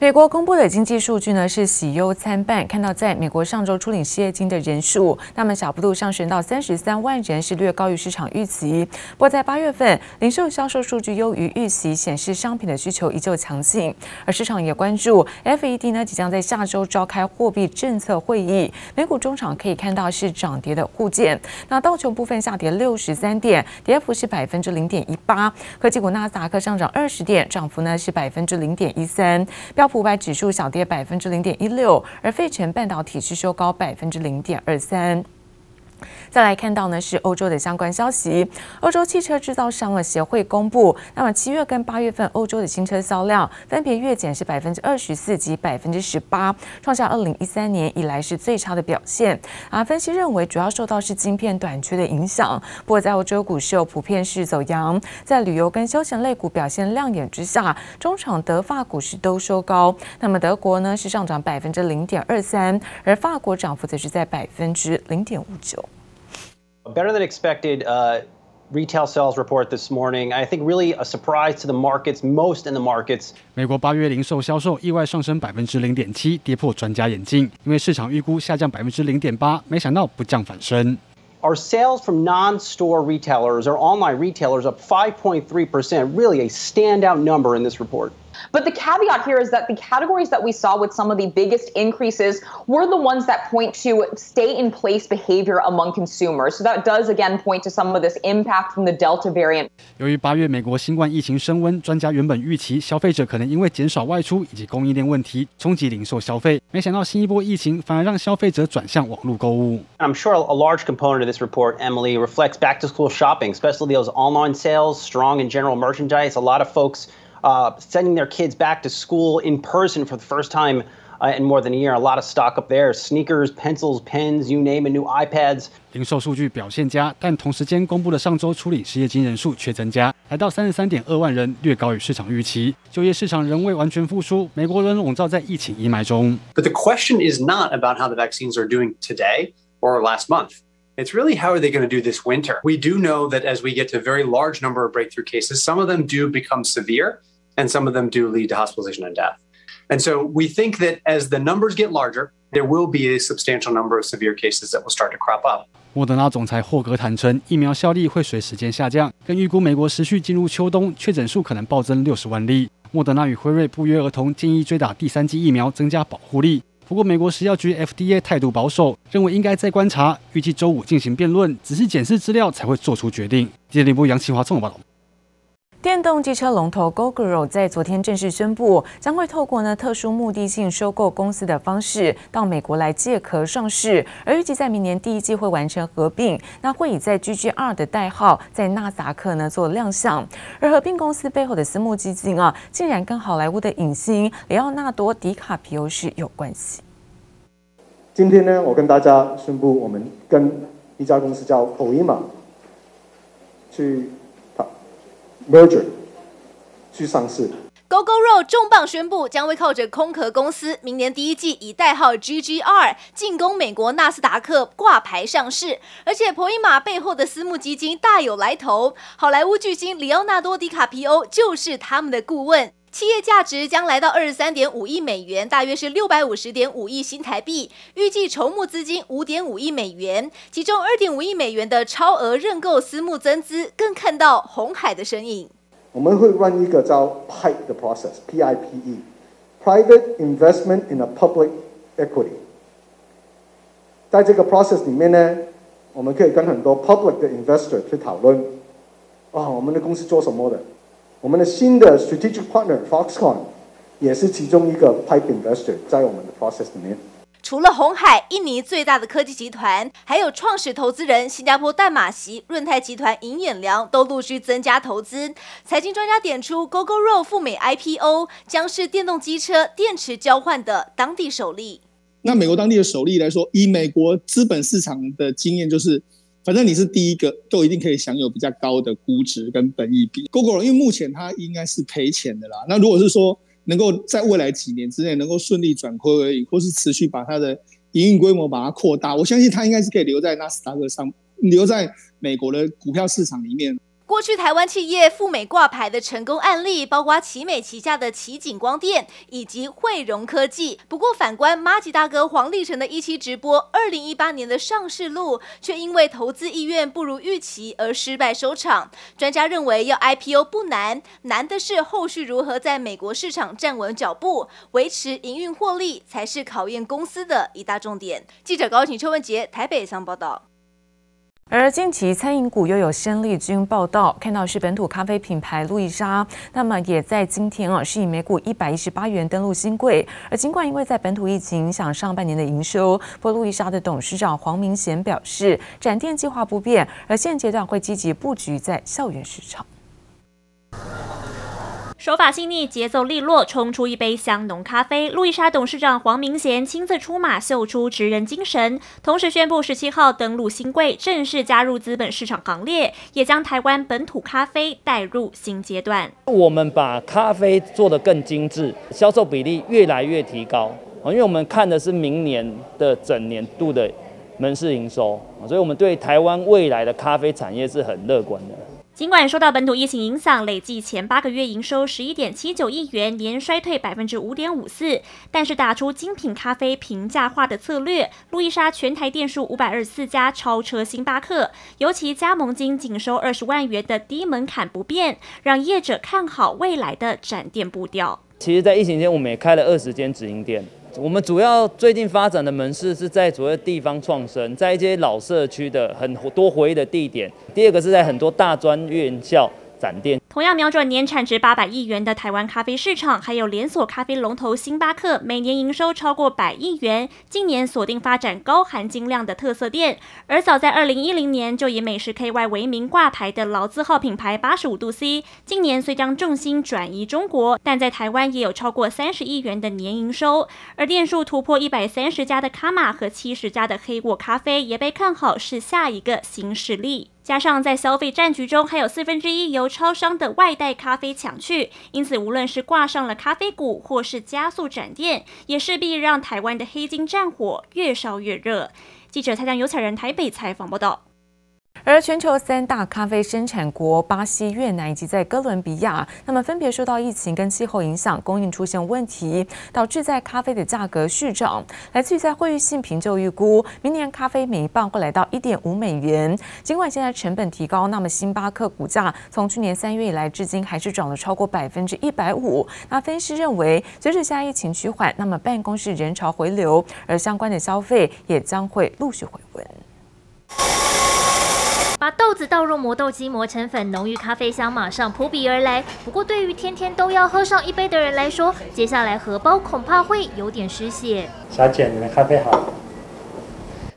美国公布的经济数据呢是喜忧参半，看到在美国上周初领失业金的人数，那么小幅度上升到三十三万人，是略高于市场预期。不过在八月份零售销售数据优于预期，显示商品的需求依旧强劲。而市场也关注 FED 呢即将在下周召开货币政策会议，美股中场可以看到是涨跌的互见。那道琼部分下跌六十三点，跌幅是百分之零点一八。科技股纳斯达克上涨二十点，涨幅呢是百分之零点一三。标普五百指数小跌百分之零点一六，而费城半导体是收高百分之零点二三。再来看到呢是欧洲的相关消息，欧洲汽车制造商的协会公布，那么七月跟八月份欧洲的新车销量分别月减是百分之二十四及百分之十八，创下二零一三年以来是最差的表现。啊，分析认为主要受到是晶片短缺的影响。不过在欧洲股市又普遍是走阳，在旅游跟休闲类股表现亮眼之下，中场德法股市都收高。那么德国呢是上涨百分之零点二三，而法国涨幅则是在百分之零点五九。Better than expected uh, retail sales report this morning. I think really a surprise to the markets, most in the markets. 美国八月零售销售意外上升百分之零点七，跌破专家眼镜，因为市场预估下降百分之零点八，没想到不降反升。Our sales from non-store retailers or online retailers up 5.3%, really a standout number in this report. But the caveat here is that the categories that we saw with some of the biggest increases were the ones that point to stay in place behavior among consumers. So that does again point to some of this impact from the Delta variant. 由于八月美国新冠疫情升温，专家原本预期消费者可能因为减少外出以及供应链问题冲击零售消费，没想到新一波疫情反而让消费者转向网络购物。I'm sure a large component of this report, Emily, reflects back to school shopping, especially those online sales, strong in general merchandise. A lot of folks Uh, sending their kids back to school in person for the first time uh, in more than a year. A lot of stock up there: sneakers, pencils, pens, you name it, new iPads. 零售数据表现佳，但同时间公布的上周初领失业金人数却增加，来到三十三点二万人，略高于市场预期。就业市场仍未完全复苏，美国仍笼罩在疫情阴霾中。But the question is not about how the vaccines are doing today or last month. It's really how are they going to do this winter? We do know that as we get to a very large number of breakthrough cases, some of them do become severe. And some of them do lead to hospitalization and death. And so we think that as the numbers get larger, there will be a substantial number of severe cases that will start to crop up. 莫德纳总裁霍格坦承，疫苗效力会随时间下降，更预估美国持续进入秋冬，确诊数可能暴增六十万例。莫德纳与辉瑞不约而同建议追打第三剂疫苗，增加保护力。 不过，美国食药局 FDA 态度保守，认为应该再观察，预计周五进行辩论，仔细检视资料才会做出决定。记者李波杨启华综合报道。电动机车龙头 Gogoro 在昨天正式宣布，将会透过呢特殊目的性收购公司的方式到美国来借壳上市，而预计在明年第一季会完成合并，那会以在 GGR 的代号在纳斯克呢做亮相。而合并公司背后的私募基金啊，竟然跟好莱坞的影星里奥纳多·迪卡皮欧是有关系。今天呢，我跟大家宣布，我们跟一家公司叫 Poema 去。Merger 去上市。Gogoro 重磅宣布，将会靠着空壳公司，明年第一季以代号 GGR 进攻美国纳斯达克挂牌上市。而且，婆姨玛背后的私募基金大有来头，好莱坞巨星里奥纳多·迪卡皮欧就是他们的顾问。企业价值将来到二十三点五亿美元，大约是六百五十点五亿新台币。预计筹募资金五点五亿美元，其中二点五亿美元的超额认购私募增资，更看到红海的身影。我们会玩一个叫 PIPE 的 process，P-I-P-E，Private Investment in a Public Equity。在这个 process 里面呢，我们可以跟很多 public 的 investor 去讨论，啊、我们的公司做什么的。我们的新的 strategic partner Foxconn 也是其中一个 pipe investor 在我们的 process 里面。除了红海，印尼最大的科技集团，还有创始投资人新加坡淡马锡润泰集团尹衍良都陆续增加投资。财经专家点出，Gogoro 赴美 IPO 将是电动机车电池交换的当地首例。那美国当地的首例来说，以美国资本市场的经验就是。反正你是第一个，都一定可以享有比较高的估值跟本益比。Google 因为目前它应该是赔钱的啦。那如果是说能够在未来几年之内能够顺利转亏为盈，或是持续把它的营运规模把它扩大，我相信它应该是可以留在纳斯达克上，留在美国的股票市场里面。过去台湾企业赴美挂牌的成功案例，包括奇美旗下的奇景光电以及汇荣科技。不过反观麻吉大哥黄立成的一期直播，二零一八年的上市路却因为投资意愿不如预期而失败收场。专家认为，要 IPO 不难，难的是后续如何在美国市场站稳脚步，维持营运获利，才是考验公司的一大重点。记者高晴、邱文杰台北上报道。而近期餐饮股又有先例军报道，看到是本土咖啡品牌路易莎，那么也在今天啊是以每股一百一十八元登陆新贵。而尽管因为在本土疫情影响上半年的营收，不过路易莎的董事长黄明贤表示，展店计划不变，而现阶段会积极布局在校园市场。手法细腻，节奏利落，冲出一杯香浓咖啡。路易莎董事长黄明贤亲自出马，秀出职人精神，同时宣布十七号登陆新贵，正式加入资本市场行列，也将台湾本土咖啡带入新阶段。我们把咖啡做得更精致，销售比例越来越提高。因为我们看的是明年的整年度的门市营收，所以我们对台湾未来的咖啡产业是很乐观的。尽管受到本土疫情影响，累计前八个月营收十一点七九亿元，年衰退百分之五点五四，但是打出精品咖啡平价化的策略，路易莎全台店数五百二十四家，超车星巴克，尤其加盟金仅收二十万元的低门槛不变，让业者看好未来的展店步调。其实，在疫情间，我们也开了二十间直营店。我们主要最近发展的门市是在主要地方创生，在一些老社区的很多回忆的地点。第二个是在很多大专院校展店。同样瞄准年产值八百亿元的台湾咖啡市场，还有连锁咖啡龙头星巴克，每年营收超过百亿元。近年锁定发展高含金量的特色店，而早在二零一零年就以美式 KY 为名挂牌的老字号品牌八十五度 C，近年虽将重心转移中国，但在台湾也有超过三十亿元的年营收。而店数突破一百三十家的卡玛和七十家的黑沃咖啡，也被看好是下一个新势力。加上在消费战局中，还有四分之一由超商的外带咖啡抢去，因此无论是挂上了咖啡股，或是加速展店，也势必让台湾的黑金战火越烧越热。记者蔡江、有彩人台北采访报道。而全球三大咖啡生产国巴西、越南以及在哥伦比亚，那么分别受到疫情跟气候影响，供应出现问题，导致在咖啡的价格续涨。来自于在会议性评就预估，明年咖啡每一磅会来到一点五美元。尽管现在成本提高，那么星巴克股价从去年三月以来至今还是涨了超过百分之一百五。那分析认为，随着现在疫情趋缓，那么办公室人潮回流，而相关的消费也将会陆续回温。把豆子倒入磨豆机磨成粉，浓郁咖啡香马上扑鼻而来。不过，对于天天都要喝上一杯的人来说，接下来荷包恐怕会有点失血。小姐，你们咖啡好。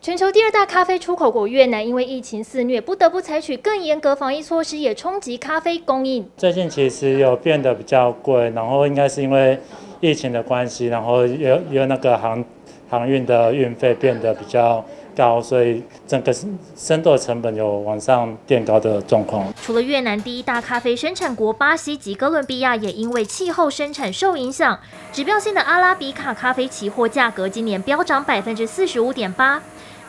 全球第二大咖啡出口国越南，因为疫情肆虐，不得不采取更严格防疫措施，也冲击咖啡供应。最近其实有变得比较贵，然后应该是因为疫情的关系，然后有有那个航航运的运费变得比较。高，所以整个生豆成本有往上垫高的状况。除了越南第一大咖啡生产国巴西及哥伦比亚，也因为气候生产受影响，指标性的阿拉比卡咖啡期货价格今年飙涨百分之四十五点八。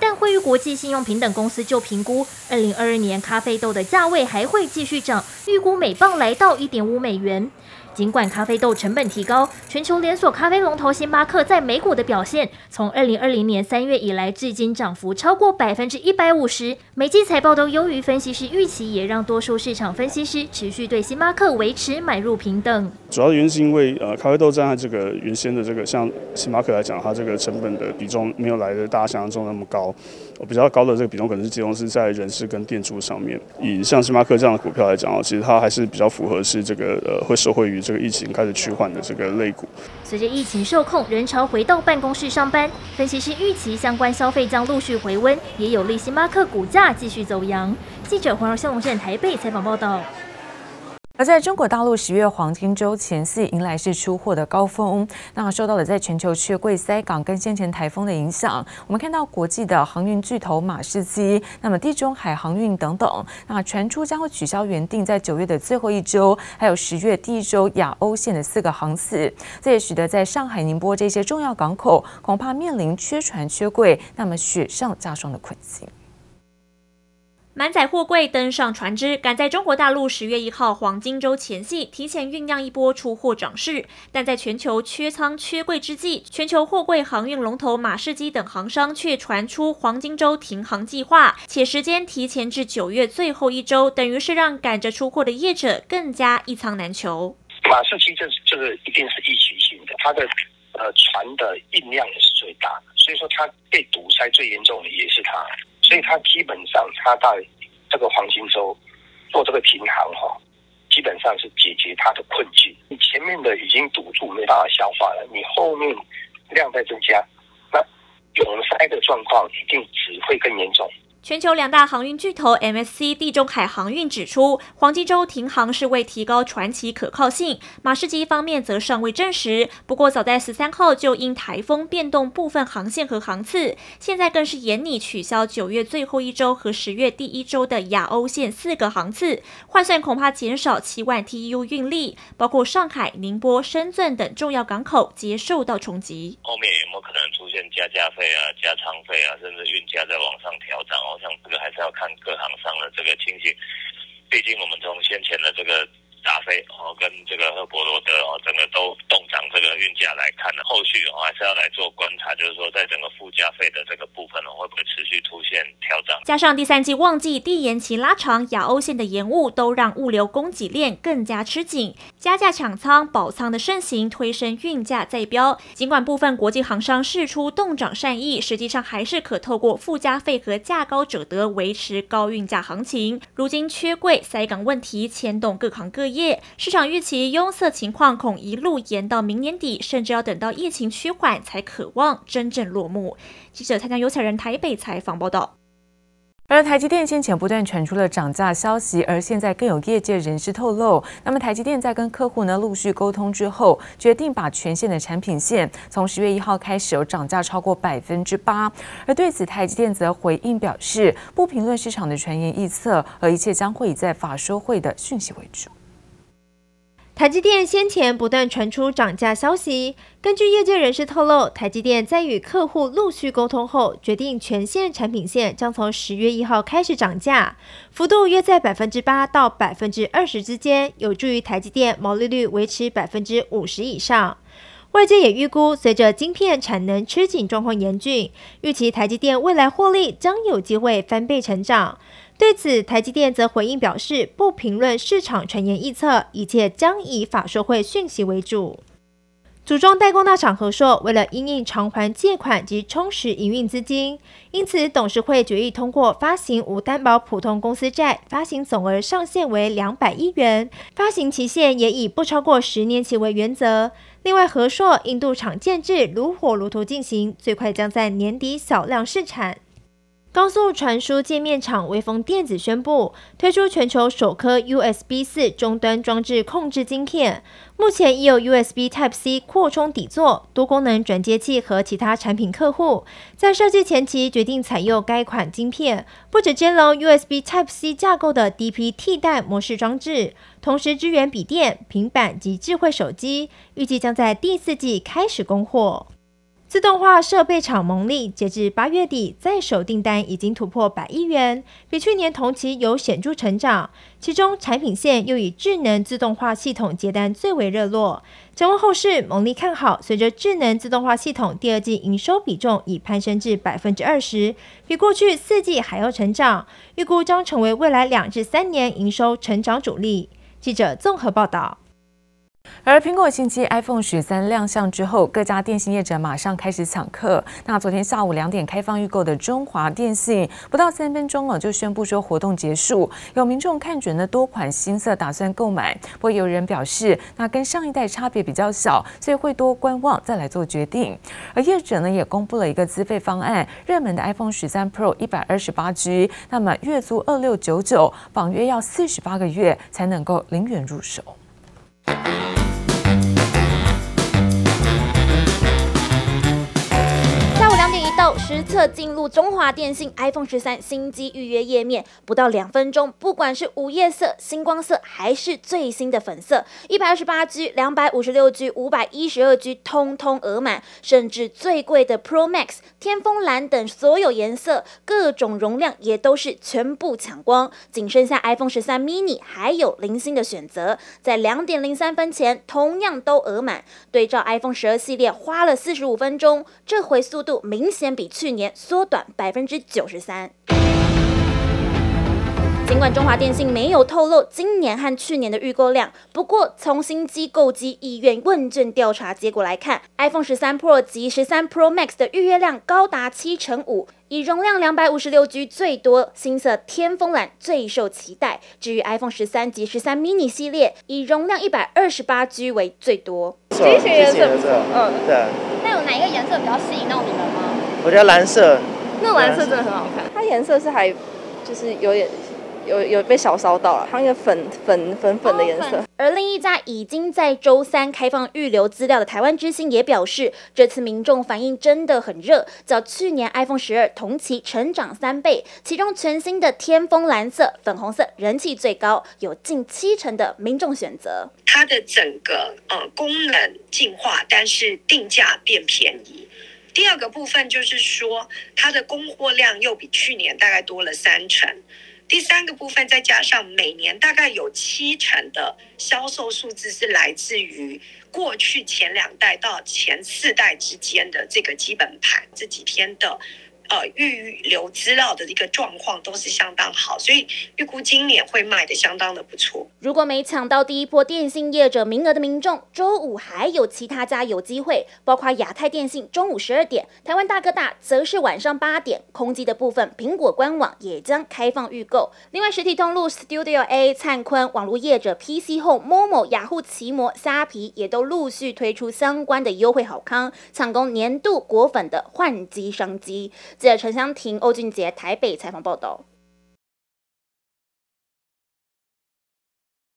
但惠誉国际信用评等公司就评估，二零二二年咖啡豆的价位还会继续涨，预估每磅来到一点五美元。尽管咖啡豆成本提高，全球连锁咖啡龙头星巴克在美股的表现，从二零二零年三月以来至今涨幅超过百分之一百五十，每季财报都优于分析师预期，也让多数市场分析师持续对星巴克维持买入平等。主要原因是因为呃，咖啡豆占这个原先的这个像星巴克来讲，它这个成本的比重没有来的大家想象中那么高，比较高的这个比重可能是集中是在人事跟店租上面。以像星巴克这样的股票来讲，其实它还是比较符合是这个呃会受惠于。这个疫情开始趋缓的这个类股，随着疫情受控，人潮回到办公室上班，分析师预期相关消费将陆续回温，也有利星巴克股价继续走扬。记者黄荣孝龙线台北采访报道。而在中国大陆十月黄金周前夕迎来是出货的高峰，那受到了在全球缺柜塞港跟先前台风的影响，我们看到国际的航运巨头马士基，那么地中海航运等等，那传出将会取消原定在九月的最后一周，还有十月第一周亚欧线的四个航次，这也使得在上海、宁波这些重要港口恐怕面临缺船缺柜，那么雪上加霜的困境。满载货柜登上船只，赶在中国大陆十月一号黄金周前夕，提前酝酿一波出货涨势。但在全球缺仓缺柜之际，全球货柜航运龙头马士基等航商却传出黄金周停航计划，且时间提前至九月最后一周，等于是让赶着出货的业者更加一仓难求。马士基这这个一定是疫情性的，它的呃船的运量也是最大，所以说它被堵塞最严重的也是它。所以他基本上，他在这个黄金周做这个平衡哈，基本上是解决他的困境。你前面的已经堵住，没办法消化了，你后面量在增加，那涌塞的状况一定只会更严重。全球两大航运巨头 MSC 地中海航运指出，黄金周停航是为提高船期可靠性。马士基方面则尚未证实。不过，早在十三号就因台风变动部分航线和航次，现在更是严拟取消九月最后一周和十月第一周的亚欧线四个航次，换算恐怕减少七万 TEU 运力，包括上海、宁波、深圳等重要港口皆受到冲击。后面有没有可能出现加价费啊、加舱费啊，甚至运价再往上调整哦？像这个还是要看各行商的这个情形，毕竟我们从先前的这个。达菲哦，跟这个赫伯罗德哦，整个都动涨这个运价来看呢，后续哦还是要来做观察，就是说在整个附加费的这个部分呢，会不会持续出现调整？加上第三季旺季递延期拉长，亚欧线的延误都让物流供给链更加吃紧，加价抢仓、保仓的盛行，推升运价再飙。尽管部分国际航商释出动涨善意，实际上还是可透过附加费和价高者得维持高运价行情。如今缺柜、塞港问题牵动各行各业。市场预期拥塞情况恐一路延到明年底，甚至要等到疫情趋缓才可望真正落幕。记者蔡江有彩人台北采访报道。而台积电先前不断传出了涨价消息，而现在更有业界人士透露，那么台积电在跟客户呢陆续沟通之后，决定把全线的产品线从十月一号开始有涨价超过百分之八。而对此，台积电则回应表示，不评论市场的传言预测，而一切将会以在法说会的讯息为主。台积电先前不断传出涨价消息，根据业界人士透露，台积电在与客户陆续沟通后，决定全线产品线将从十月一号开始涨价，幅度约在百分之八到百分之二十之间，有助于台积电毛利率维持百分之五十以上。外界也预估，随着晶片产能吃紧状况严峻，预期台积电未来获利将有机会翻倍成长。对此，台积电则回应表示，不评论市场传言预测，一切将以法说会讯息为主。组装代工大厂和硕为了因应偿还借款及充实营运资金，因此董事会决议通过发行无担保普通公司债，发行总额上限为两百亿元，发行期限也以不超过十年期为原则。另外，和硕印度厂建制如火如荼进行，最快将在年底小量试产。高速传输界面厂微风电子宣布推出全球首颗 USB 四终端装置控制晶片，目前已有 USB Type C 扩充底座、多功能转接器和其他产品客户在设计前期决定采用该款晶片，不只兼容 USB Type C 架构的 DP 替代模式装置，同时支援笔电、平板及智慧手机，预计将在第四季开始供货。自动化设备厂蒙利，截至八月底，在手订单已经突破百亿元，比去年同期有显著成长。其中产品线又以智能自动化系统接单最为热络。展望后市，蒙利看好，随着智能自动化系统第二季营收比重已攀升至百分之二十，比过去四季还要成长，预估将成为未来两至三年营收成长主力。记者综合报道。而苹果新机 iPhone 十三亮相之后，各家电信业者马上开始抢客。那昨天下午两点开放预购的中华电信，不到三分钟哦就宣布说活动结束。有民众看准了多款新色，打算购买。不过有人表示，那跟上一代差别比较小，所以会多观望再来做决定。而业者呢也公布了一个资费方案，热门的 iPhone 十三 Pro 一百二十八 G，那么月租二六九九，绑约要四十八个月才能够零元入手。实测进入中华电信 iPhone 十三新机预约页面，不到两分钟，不管是午夜色、星光色，还是最新的粉色，一百二十八 G、两百五十六 G、五百一十二 G，通通额满，甚至最贵的 Pro Max、天风蓝等所有颜色、各种容量也都是全部抢光，仅剩下 iPhone 十三 mini 还有零星的选择，在两点零三分前同样都额满。对照 iPhone 十二系列，花了四十五分钟，这回速度明显比去年缩短百分之九十三。尽管中华电信没有透露今年和去年的预购量，不过从新机购机意愿问卷调查结果来看，iPhone 十三 Pro 及十三 Pro Max 的预约量高达七成五，以容量两百五十六 G 最多，新色天风蓝最受期待。至于 iPhone 十三及十三 mini 系列，以容量一百二十八 G 为最多。这些颜色，嗯，对。那有哪一个颜色比较吸引到你们吗？我觉得蓝色，那蓝色真的很好看。它颜色是还就是有点。有有被小烧到了，它那个粉粉粉粉的颜色。而另一家已经在周三开放预留资料的台湾之星也表示，这次民众反应真的很热，较去年 iPhone 十二同期成长三倍。其中全新的天风蓝色、粉红色人气最高，有近七成的民众选择。它的整个呃功能进化，但是定价变便宜。第二个部分就是说，它的供货量又比去年大概多了三成。第三个部分，再加上每年大概有七成的销售数字是来自于过去前两代到前四代之间的这个基本盘，这几天的。呃，预留资料的一个状况都是相当好，所以预估今年会卖得相当的不错。如果没抢到第一波电信业者名额的民众，周五还有其他家有机会，包括亚太电信中午十二点，台湾大哥大则是晚上八点。空机的部分，苹果官网也将开放预购。另外，实体通路 Studio A、灿坤、网络业者 PC Home、Momo、雅虎奇摩、虾皮也都陆续推出相关的优惠好康，抢攻年度果粉的换机商机。记者陈湘婷、欧俊杰台北采访报道。